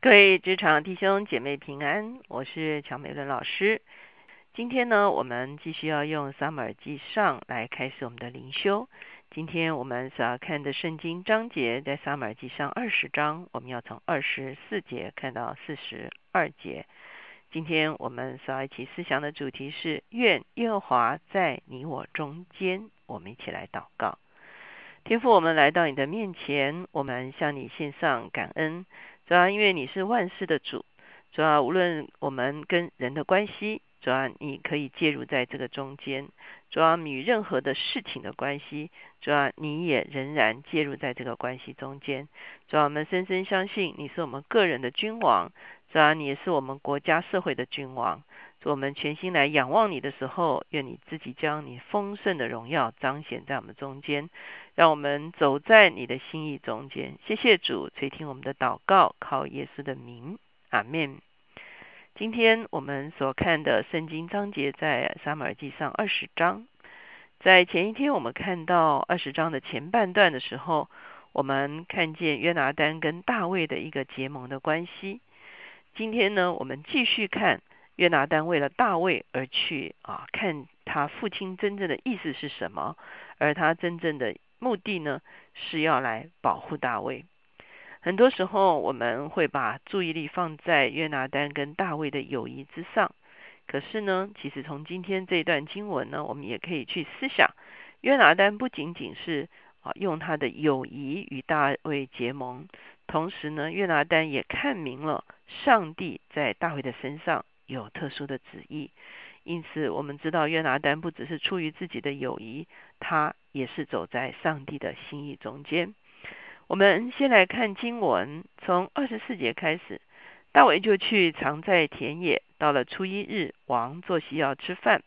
各位职场弟兄姐妹平安，我是乔美伦老师。今天呢，我们继续要用撒母耳记上来开始我们的灵修。今天我们所要看的圣经章节在撒母耳记上二十章，我们要从二十四节看到四十二节。今天我们所要一起思想的主题是愿耶和华在你我中间。我们一起来祷告。天父，我们来到你的面前，我们向你献上感恩。主要因为你是万事的主，主要无论我们跟人的关系，主要你可以介入在这个中间；主要与任何的事情的关系，主要你也仍然介入在这个关系中间。主要我们深深相信你是我们个人的君王，主要你也是我们国家社会的君王。我们全心来仰望你的时候，愿你自己将你丰盛的荣耀彰显在我们中间，让我们走在你的心意中间。谢谢主垂听我们的祷告，靠耶稣的名，阿门。今天我们所看的圣经章节在撒母耳记上二十章，在前一天我们看到二十章的前半段的时候，我们看见约拿丹跟大卫的一个结盟的关系。今天呢，我们继续看。约拿丹为了大卫而去啊，看他父亲真正的意思是什么，而他真正的目的呢，是要来保护大卫。很多时候我们会把注意力放在约拿丹跟大卫的友谊之上，可是呢，其实从今天这段经文呢，我们也可以去思想，约拿丹不仅仅是啊用他的友谊与大卫结盟，同时呢，约拿丹也看明了上帝在大卫的身上。有特殊的旨意，因此我们知道约拿丹不只是出于自己的友谊，他也是走在上帝的心意中间。我们先来看经文，从二十四节开始，大卫就去藏在田野。到了初一日，王坐席要吃饭，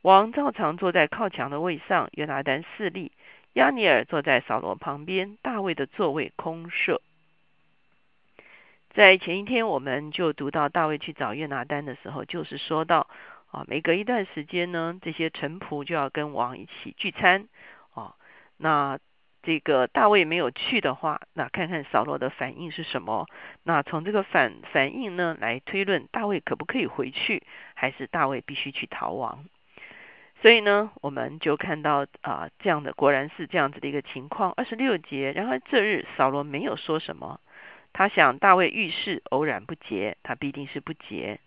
王照常坐在靠墙的位上，约拿丹侍立，亚尼尔坐在扫罗旁边，大卫的座位空设。在前一天，我们就读到大卫去找约拿丹的时候，就是说到啊，每隔一段时间呢，这些臣仆就要跟王一起聚餐啊。那这个大卫没有去的话，那看看扫罗的反应是什么？那从这个反反应呢，来推论大卫可不可以回去，还是大卫必须去逃亡？所以呢，我们就看到啊，这样的果然是这样子的一个情况。二十六节，然而这日扫罗没有说什么。他想大卫遇事偶然不洁，他必定是不洁。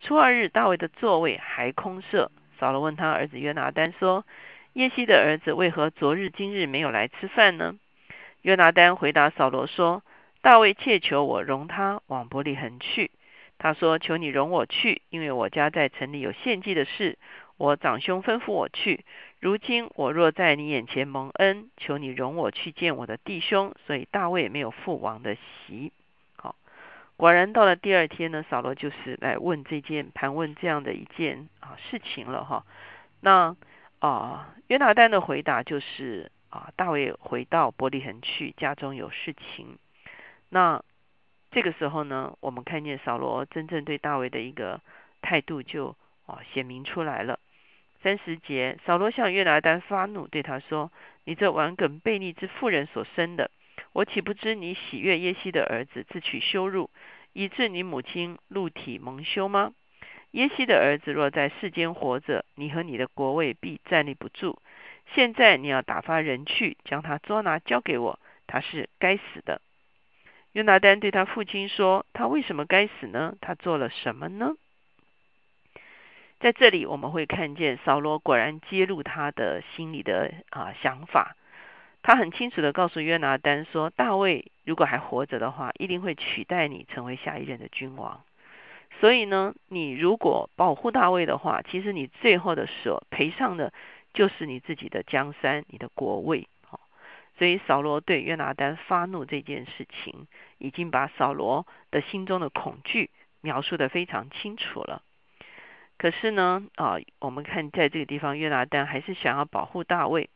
初二日，大卫的座位还空设。扫罗问他儿子约拿丹说：“耶西的儿子为何昨日今日没有来吃饭呢？”约拿丹回答扫罗说：“大卫切求我容他往伯利恒去。他说：求你容我去，因为我家在城里有献祭的事。我长兄吩咐我去。如今我若在你眼前蒙恩，求你容我去见我的弟兄。所以大卫没有父王的席。”好果然到了第二天呢，扫罗就是来问这件盘问这样的一件啊事情了哈。那啊约拿丹的回答就是啊大卫回到伯利恒去，家中有事情。那这个时候呢，我们看见扫罗真正对大卫的一个态度就啊显明出来了。三十节，扫罗向约拿丹发怒，对他说：“你这顽梗悖逆之妇人所生的。”我岂不知你喜悦耶西的儿子自取羞辱，以致你母亲露体蒙羞吗？耶西的儿子若在世间活着，你和你的国位必站立不住。现在你要打发人去，将他捉拿交给我，他是该死的。约拿丹对他父亲说：“他为什么该死呢？他做了什么呢？”在这里我们会看见扫罗果然揭露他的心里的啊想法。他很清楚的告诉约拿丹说：“大卫如果还活着的话，一定会取代你成为下一任的君王。所以呢，你如果保护大卫的话，其实你最后的所赔上的就是你自己的江山、你的国位。所以扫罗对约拿丹发怒这件事情，已经把扫罗的心中的恐惧描述的非常清楚了。可是呢，啊，我们看在这个地方，约拿丹还是想要保护大卫。”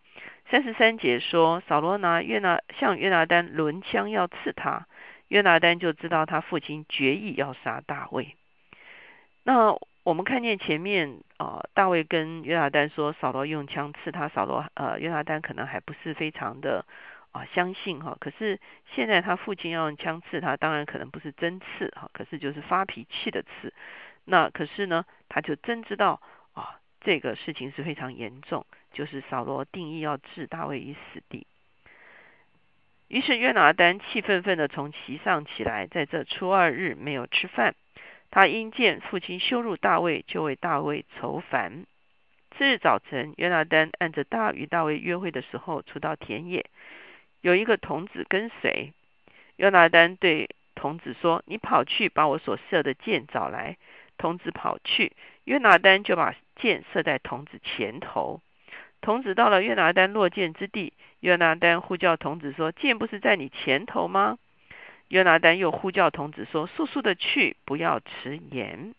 三十三节说，扫罗拿约拿向约拿丹抡枪要刺他，约拿丹就知道他父亲决意要杀大卫。那我们看见前面啊，大卫跟约拿丹说，扫罗用枪刺他，扫罗呃约拿丹可能还不是非常的啊相信哈。可是现在他父亲要用枪刺他，当然可能不是真刺哈，可是就是发脾气的刺。那可是呢，他就真知道啊，这个事情是非常严重，就是扫罗定义要置大卫于死地。于是约拿丹气愤愤的从席上起来，在这初二日没有吃饭。他因见父亲羞辱大卫，就为大卫愁烦。次日早晨，约拿丹按着大与大卫约会的时候，出到田野，有一个童子跟随。约拿丹对童子说：“你跑去把我所射的箭找来。”童子跑去，约拿丹就把箭射在童子前头。童子到了约拿丹落箭之地，约拿丹呼叫童子说：“箭不是在你前头吗？”约拿丹又呼叫童子说：“速速的去，不要迟延。”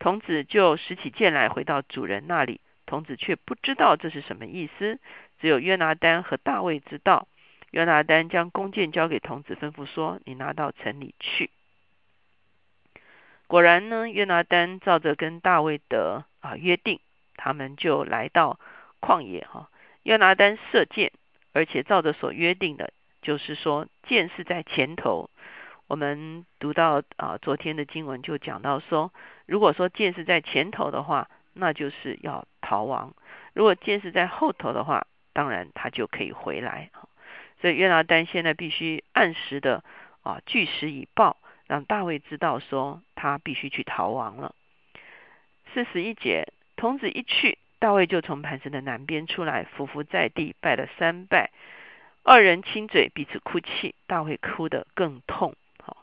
童子就拾起剑来，回到主人那里。童子却不知道这是什么意思，只有约拿丹和大卫知道。约拿丹将弓箭交给童子，吩咐说：“你拿到城里去。”果然呢，约拿丹照着跟大卫的啊约定，他们就来到旷野哈。约拿丹射箭，而且照着所约定的，就是说箭是在前头。我们读到啊昨天的经文就讲到说，如果说箭是在前头的话，那就是要逃亡；如果箭是在后头的话，当然他就可以回来。所以约拿丹现在必须按时的啊据实以报。让大卫知道说他必须去逃亡了。四十一节，童子一去，大卫就从磐石的南边出来，伏伏在地拜了三拜。二人亲嘴，彼此哭泣。大卫哭得更痛。好，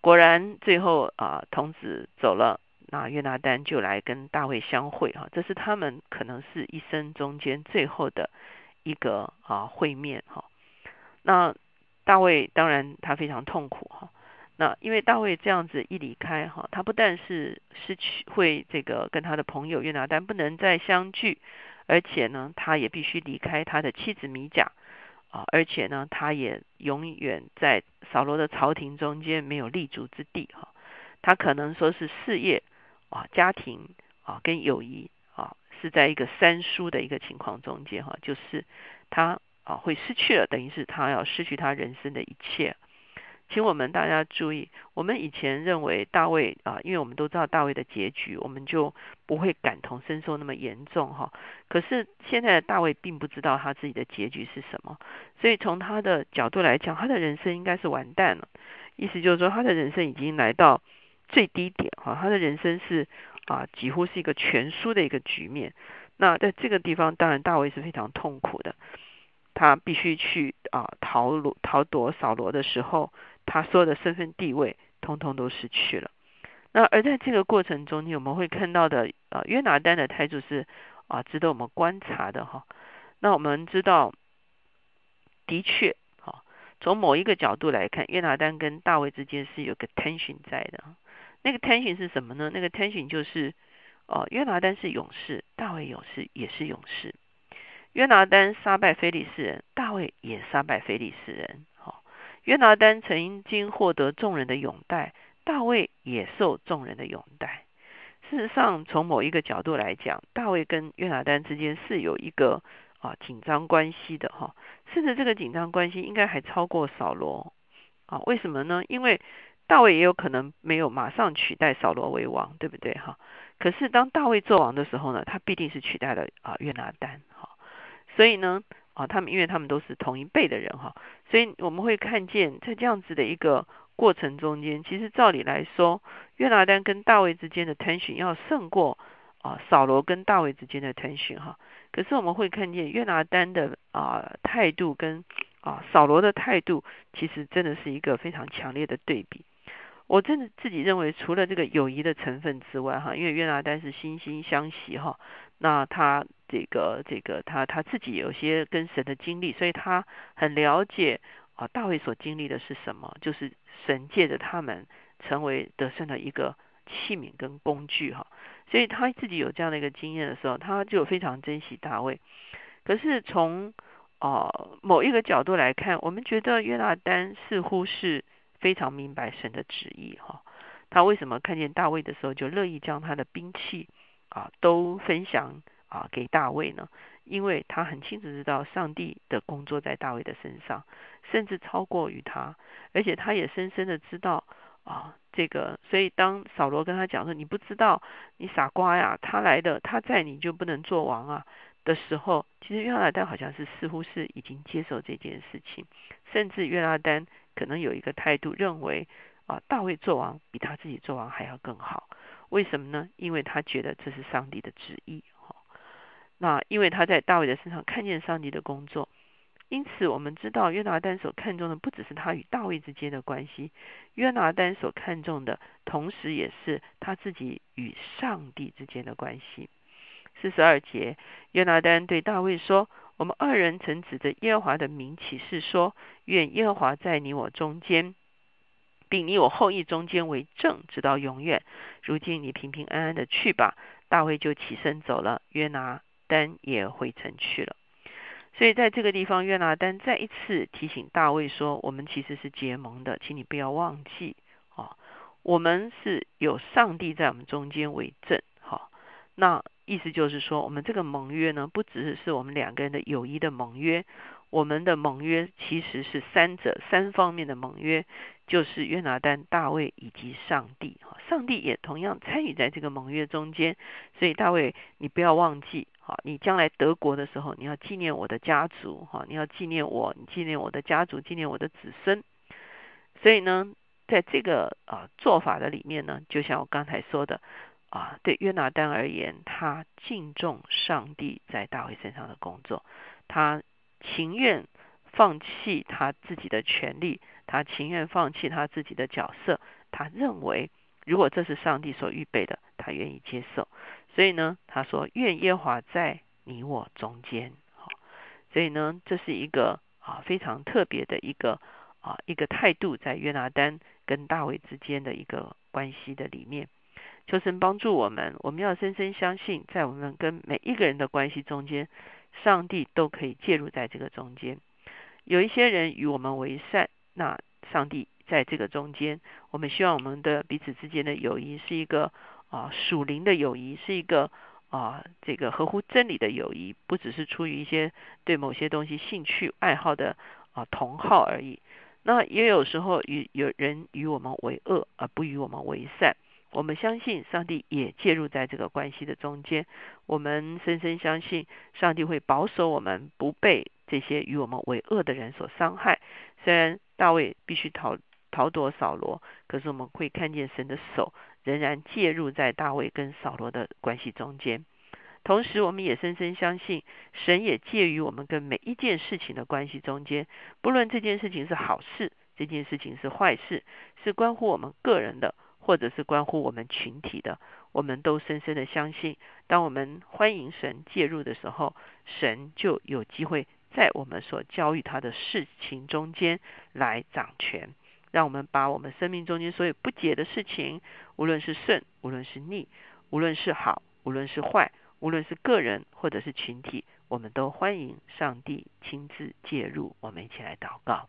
果然最后啊，童子走了，那约拿丹就来跟大卫相会。哈，这是他们可能是一生中间最后的一个啊会面。哈，那大卫当然他非常痛苦。哈。那因为大卫这样子一离开哈，他不但是失去会这个跟他的朋友约拿丹不能再相聚，而且呢，他也必须离开他的妻子米甲啊，而且呢，他也永远在扫罗的朝廷中间没有立足之地哈。他可能说是事业啊、家庭啊跟友谊啊是在一个三输的一个情况中间哈，就是他啊会失去了，等于是他要失去他人生的一切。请我们大家注意，我们以前认为大卫啊，因为我们都知道大卫的结局，我们就不会感同身受那么严重哈。可是现在的大卫并不知道他自己的结局是什么，所以从他的角度来讲，他的人生应该是完蛋了。意思就是说，他的人生已经来到最低点哈，他的人生是啊，几乎是一个全输的一个局面。那在这个地方，当然大卫是非常痛苦的，他必须去啊逃罗逃躲扫罗的时候。他所有的身份地位，通通都失去了。那而在这个过程中，你我们会看到的，呃，约拿丹的态度是啊，值得我们观察的哈。那我们知道，的确，哈，从某一个角度来看，约拿丹跟大卫之间是有个 tension 在的。那个 tension 是什么呢？那个 tension 就是，哦，约拿丹是勇士，大卫勇士也是勇士。约拿丹杀败非利士人，大卫也杀败非利士人。约拿丹曾经获得众人的拥戴，大卫也受众人的拥戴。事实上，从某一个角度来讲，大卫跟约拿丹之间是有一个啊紧张关系的哈，甚至这个紧张关系应该还超过扫罗啊？为什么呢？因为大卫也有可能没有马上取代扫罗为王，对不对哈？可是当大卫做王的时候呢，他必定是取代了啊约拿丹哈，所以呢。啊，他们因为他们都是同一辈的人哈，所以我们会看见在这样子的一个过程中间，其实照理来说，约拿丹跟大卫之间的 tension 要胜过啊扫罗跟大卫之间的 tension 哈。可是我们会看见约拿丹的啊态度跟啊扫罗的态度，其实真的是一个非常强烈的对比。我真的自己认为，除了这个友谊的成分之外哈，因为约拿丹是惺惺相惜哈，那他。这个这个他他自己有些跟神的经历，所以他很了解啊大卫所经历的是什么，就是神借着他们成为得胜的一个器皿跟工具哈，所以他自己有这样的一个经验的时候，他就非常珍惜大卫。可是从哦某一个角度来看，我们觉得约拿丹似乎是非常明白神的旨意哈，他为什么看见大卫的时候就乐意将他的兵器啊都分享？啊给大卫呢？因为他很清楚知道上帝的工作在大卫的身上，甚至超过于他，而且他也深深的知道啊这个。所以当扫罗跟他讲说：“你不知道，你傻瓜呀！他来的，他在你就不能做王啊。”的时候，其实约拿丹好像是似乎是已经接受这件事情，甚至约拿丹可能有一个态度，认为啊大卫做王比他自己做王还要更好。为什么呢？因为他觉得这是上帝的旨意。哈，那因为他在大卫的身上看见上帝的工作，因此我们知道约拿丹所看重的不只是他与大卫之间的关系，约拿丹所看重的同时也是他自己与上帝之间的关系。四十二节，约拿丹对大卫说：“我们二人曾指着耶和华的名起誓说，愿耶和华在你我中间，并你我后裔中间为证，直到永远。如今你平平安安的去吧。”大卫就起身走了，约拿丹也回城去了。所以在这个地方，约拿丹再一次提醒大卫说：“我们其实是结盟的，请你不要忘记啊，我们是有上帝在我们中间为证。”好，那。意思就是说，我们这个盟约呢，不只是我们两个人的友谊的盟约，我们的盟约其实是三者三方面的盟约，就是约拿丹、大卫以及上帝。上帝也同样参与在这个盟约中间。所以大卫，你不要忘记，哈，你将来得国的时候，你要纪念我的家族，哈，你要纪念我，你纪念我的家族，纪念我的子孙。所以呢，在这个啊做法的里面呢，就像我刚才说的。啊，对约拿丹而言，他敬重上帝在大卫身上的工作，他情愿放弃他自己的权利，他情愿放弃他自己的角色。他认为，如果这是上帝所预备的，他愿意接受。所以呢，他说：“愿耶华在你我中间。”好，所以呢，这是一个啊非常特别的一个啊一个态度，在约拿丹跟大卫之间的一个关系的里面。求神帮助我们，我们要深深相信，在我们跟每一个人的关系中间，上帝都可以介入在这个中间。有一些人与我们为善，那上帝在这个中间。我们希望我们的彼此之间的友谊是一个啊属灵的友谊，是一个啊这个合乎真理的友谊，不只是出于一些对某些东西兴趣爱好的啊同好而已。那也有时候与有人与我们为恶，而不与我们为善。我们相信上帝也介入在这个关系的中间。我们深深相信上帝会保守我们不被这些与我们为恶的人所伤害。虽然大卫必须逃逃躲扫罗，可是我们会看见神的手仍然介入在大卫跟扫罗的关系中间。同时，我们也深深相信神也介于我们跟每一件事情的关系中间。不论这件事情是好事，这件事情是坏事，是关乎我们个人的。或者是关乎我们群体的，我们都深深的相信，当我们欢迎神介入的时候，神就有机会在我们所教育他的事情中间来掌权，让我们把我们生命中间所有不解的事情，无论是顺，无论是逆，无论是好，无论是坏，无论是个人或者是群体，我们都欢迎上帝亲自介入。我们一起来祷告，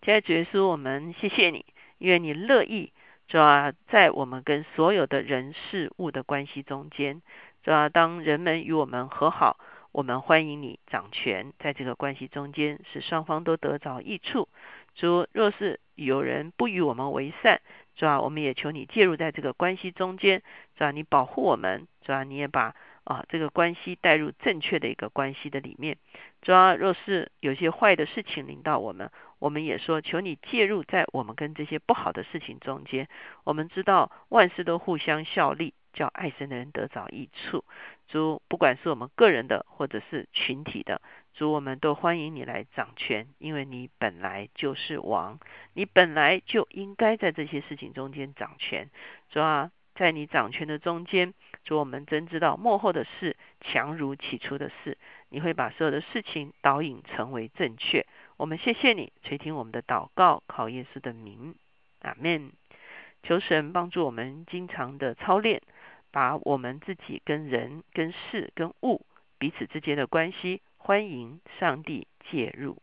亲爱的主耶稣，我们谢谢你。愿你乐意，主要在我们跟所有的人事物的关系中间，主要当人们与我们和好，我们欢迎你掌权，在这个关系中间，使双方都得着益处。主，若是有人不与我们为善，主要我们也求你介入在这个关系中间，主要你保护我们，主要你也把啊这个关系带入正确的一个关系的里面。主要若是有些坏的事情临到我们。我们也说，求你介入在我们跟这些不好的事情中间。我们知道万事都互相效力，叫爱神的人得着益处。主，不管是我们个人的，或者是群体的，主，我们都欢迎你来掌权，因为你本来就是王，你本来就应该在这些事情中间掌权。主啊，在你掌权的中间，主，我们真知道幕后的事强如起初的事，你会把所有的事情导引成为正确。我们谢谢你垂听我们的祷告，考耶稣的名，阿门。求神帮助我们经常的操练，把我们自己跟人、跟事、跟物彼此之间的关系，欢迎上帝介入。